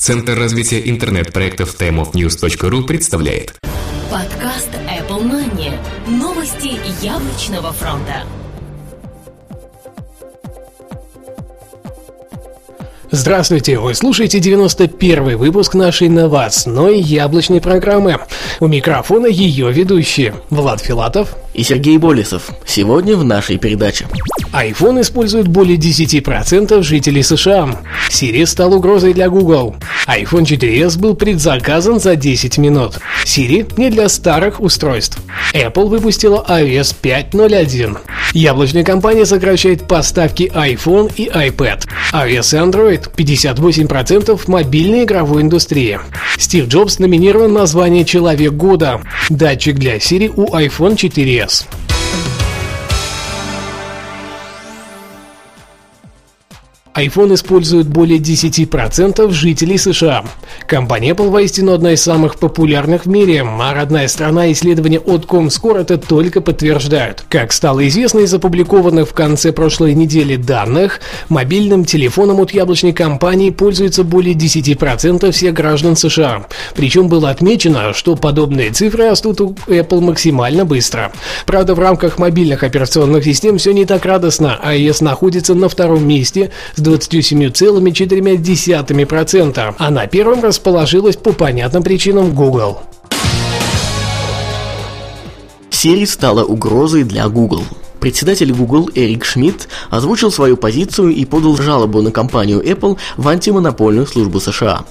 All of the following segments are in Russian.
Центр развития интернет-проектов timeofnews.ru представляет Подкаст Apple Money. Новости яблочного фронта. Здравствуйте, вы слушаете 91 выпуск нашей новостной яблочной программы. У микрофона ее ведущие Влад Филатов и Сергей Болесов. Сегодня в нашей передаче. iPhone использует более 10% жителей США. Siri стал угрозой для Google. iPhone 4s был предзаказан за 10 минут. Siri не для старых устройств. Apple выпустила iOS 5.0.1. Яблочная компания сокращает поставки iPhone и iPad. iOS и Android 58% в мобильной игровой индустрии. Стив Джобс номинирован на звание Человек года. Датчик для Siri у iPhone Yes. iPhone использует более 10% жителей США. Компания Apple воистину одна из самых популярных в мире, а родная страна исследования от Comscore это только подтверждают. Как стало известно из опубликованных в конце прошлой недели данных, мобильным телефоном от яблочной компании пользуется более 10% всех граждан США. Причем было отмечено, что подобные цифры растут у Apple максимально быстро. Правда, в рамках мобильных операционных систем все не так радостно, iOS находится на втором месте с 27,4%, а на первом расположилась по понятным причинам Google. Siri стала угрозой для Google. Председатель Google Эрик Шмидт озвучил свою позицию и подал жалобу на компанию Apple в антимонопольную службу США.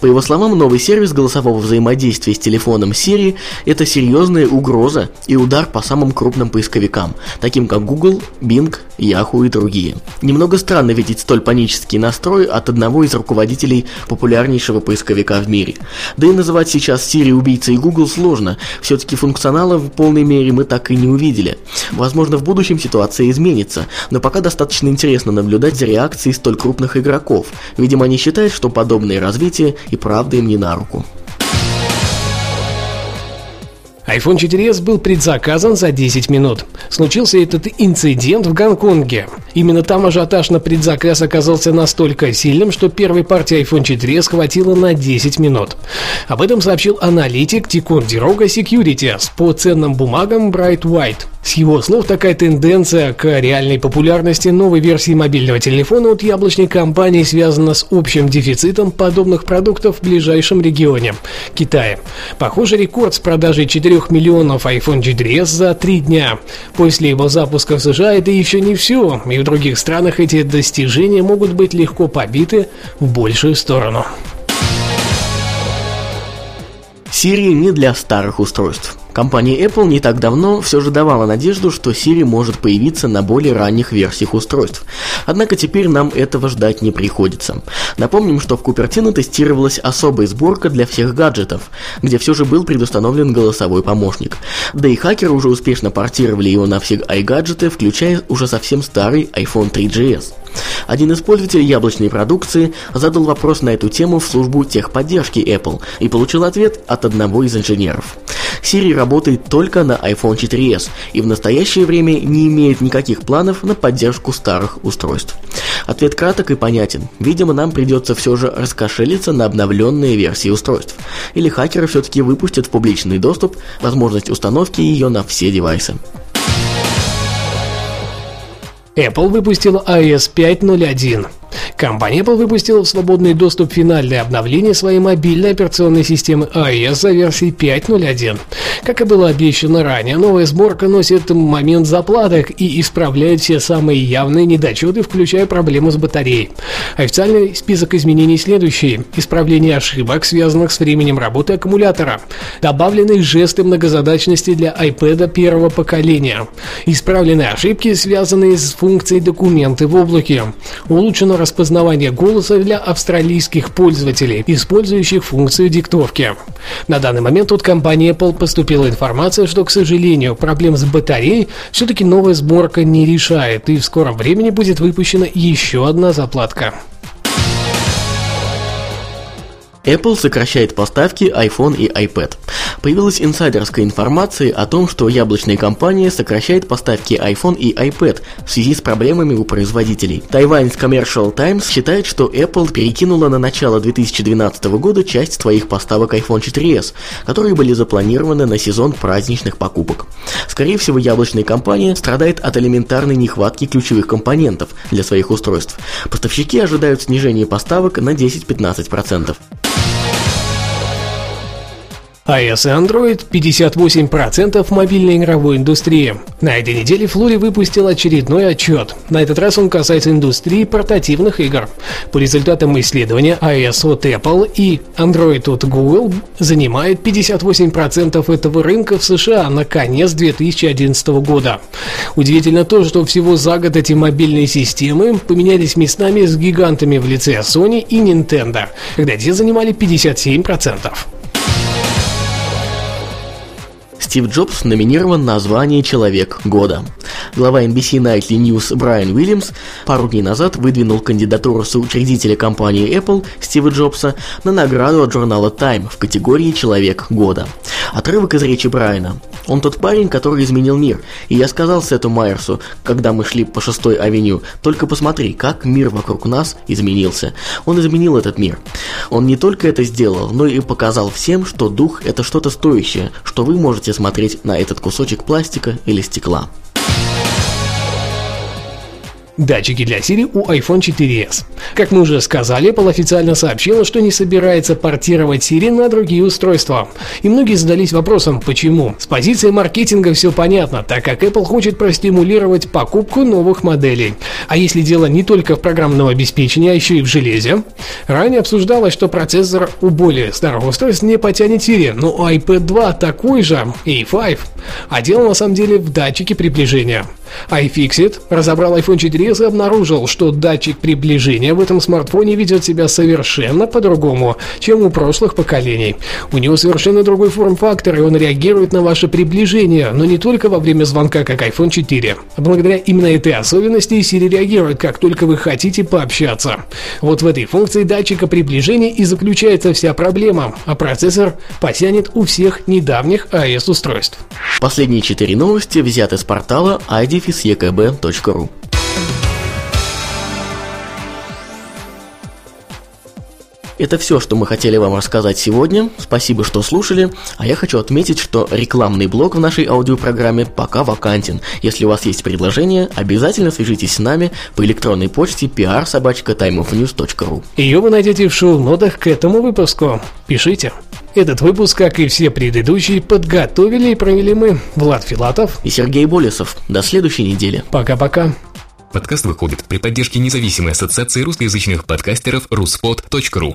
По его словам, новый сервис голосового взаимодействия с телефоном Siri – это серьезная угроза и удар по самым крупным поисковикам, таким как Google, Bing, Yahoo и другие. Немного странно видеть столь панический настрой от одного из руководителей популярнейшего поисковика в мире. Да и называть сейчас Siri убийцей Google сложно, все-таки функционала в полной мере мы так и не увидели. Возможно, в будущем ситуация изменится, но пока достаточно интересно наблюдать за реакцией столь крупных игроков. Видимо, они считают, что подобное развитие и правда им не на руку iPhone 4s был предзаказан за 10 минут. Случился этот инцидент в Гонконге. Именно там ажиотаж на предзаказ оказался настолько сильным, что первой партии iPhone 4s хватило на 10 минут. Об этом сообщил аналитик Тикундирога Securities по ценным бумагам Bright White. С его слов, такая тенденция к реальной популярности новой версии мобильного телефона от яблочной компании связана с общим дефицитом подобных продуктов в ближайшем регионе – Китае. Похоже, рекорд с продажей 4 миллионов iPhone 4s за три дня. После его запуска в США это еще не все, и в других странах эти достижения могут быть легко побиты в большую сторону. Siri не для старых устройств. Компания Apple не так давно все же давала надежду, что Siri может появиться на более ранних версиях устройств. Однако теперь нам этого ждать не приходится. Напомним, что в Купертино тестировалась особая сборка для всех гаджетов, где все же был предустановлен голосовой помощник. Да и хакеры уже успешно портировали его на все iGadgets, включая уже совсем старый iPhone 3GS. Один из пользователей яблочной продукции задал вопрос на эту тему в службу техподдержки Apple и получил ответ от одного из инженеров. Siri работает только на iPhone 4s и в настоящее время не имеет никаких планов на поддержку старых устройств. Ответ краток и понятен. Видимо, нам придется все же раскошелиться на обновленные версии устройств. Или хакеры все-таки выпустят в публичный доступ возможность установки ее на все девайсы. Apple выпустила iOS 5.0.1. Компания Apple выпустила в свободный доступ финальное обновление своей мобильной операционной системы iOS за версией 5.0.1. Как и было обещано ранее, новая сборка носит момент заплаток и исправляет все самые явные недочеты, включая проблему с батареей. Официальный список изменений следующий. Исправление ошибок, связанных с временем работы аккумулятора. Добавлены жесты многозадачности для iPad первого поколения. Исправлены ошибки, связанные с функцией документы в облаке. Улучшено распознавание голоса для австралийских пользователей, использующих функцию диктовки. На данный момент от компании Apple поступила информация, что, к сожалению, проблем с батареей все-таки новая сборка не решает, и в скором времени будет выпущена еще одна заплатка. Apple сокращает поставки iPhone и iPad. Появилась инсайдерская информация о том, что яблочная компания сокращает поставки iPhone и iPad в связи с проблемами у производителей. Taiwan's Commercial Times считает, что Apple перекинула на начало 2012 года часть своих поставок iPhone 4s, которые были запланированы на сезон праздничных покупок. Скорее всего, яблочная компания страдает от элементарной нехватки ключевых компонентов для своих устройств. Поставщики ожидают снижения поставок на 10-15% iOS и Android 58% мобильной игровой индустрии. На этой неделе Флури выпустил очередной отчет. На этот раз он касается индустрии портативных игр. По результатам исследования iOS от Apple и Android от Google занимает 58% этого рынка в США на конец 2011 года. Удивительно то, что всего за год эти мобильные системы поменялись местами с гигантами в лице Sony и Nintendo, когда те занимали 57%. Стив Джобс номинирован на звание «Человек года». Глава NBC Nightly News Брайан Уильямс пару дней назад выдвинул кандидатуру соучредителя компании Apple Стива Джобса на награду от журнала Time в категории «Человек года». Отрывок из речи Брайана. Он тот парень, который изменил мир. И я сказал Сету Майерсу, когда мы шли по шестой авеню, только посмотри, как мир вокруг нас изменился. Он изменил этот мир. Он не только это сделал, но и показал всем, что дух – это что-то стоящее, что вы можете смотреть на этот кусочек пластика или стекла. Датчики для Siri у iPhone 4s. Как мы уже сказали, Apple официально сообщила, что не собирается портировать Siri на другие устройства. И многие задались вопросом, почему. С позиции маркетинга все понятно, так как Apple хочет простимулировать покупку новых моделей. А если дело не только в программном обеспечении, а еще и в железе? Ранее обсуждалось, что процессор у более старых устройств не потянет Siri, но iPad 2 такой же, A5. А дело на самом деле в датчике приближения iFixit разобрал iPhone 4s и обнаружил, что датчик приближения в этом смартфоне ведет себя совершенно по-другому, чем у прошлых поколений. У него совершенно другой форм-фактор, и он реагирует на ваше приближение, но не только во время звонка, как iPhone 4. Благодаря именно этой особенности Siri реагирует, как только вы хотите пообщаться. Вот в этой функции датчика приближения и заключается вся проблема, а процессор потянет у всех недавних iOS-устройств. Последние четыре новости взяты с портала ID defis.ekb.ru Это все, что мы хотели вам рассказать сегодня. Спасибо, что слушали. А я хочу отметить, что рекламный блок в нашей аудиопрограмме пока вакантен. Если у вас есть предложение, обязательно свяжитесь с нами по электронной почте pr-timeofnews.ru Ее вы найдете в шоу-нотах к этому выпуску. Пишите. Этот выпуск, как и все предыдущие, подготовили и провели мы, Влад Филатов и Сергей Болесов. До следующей недели. Пока-пока. Подкаст выходит при поддержке независимой ассоциации русскоязычных подкастеров ruspod.ru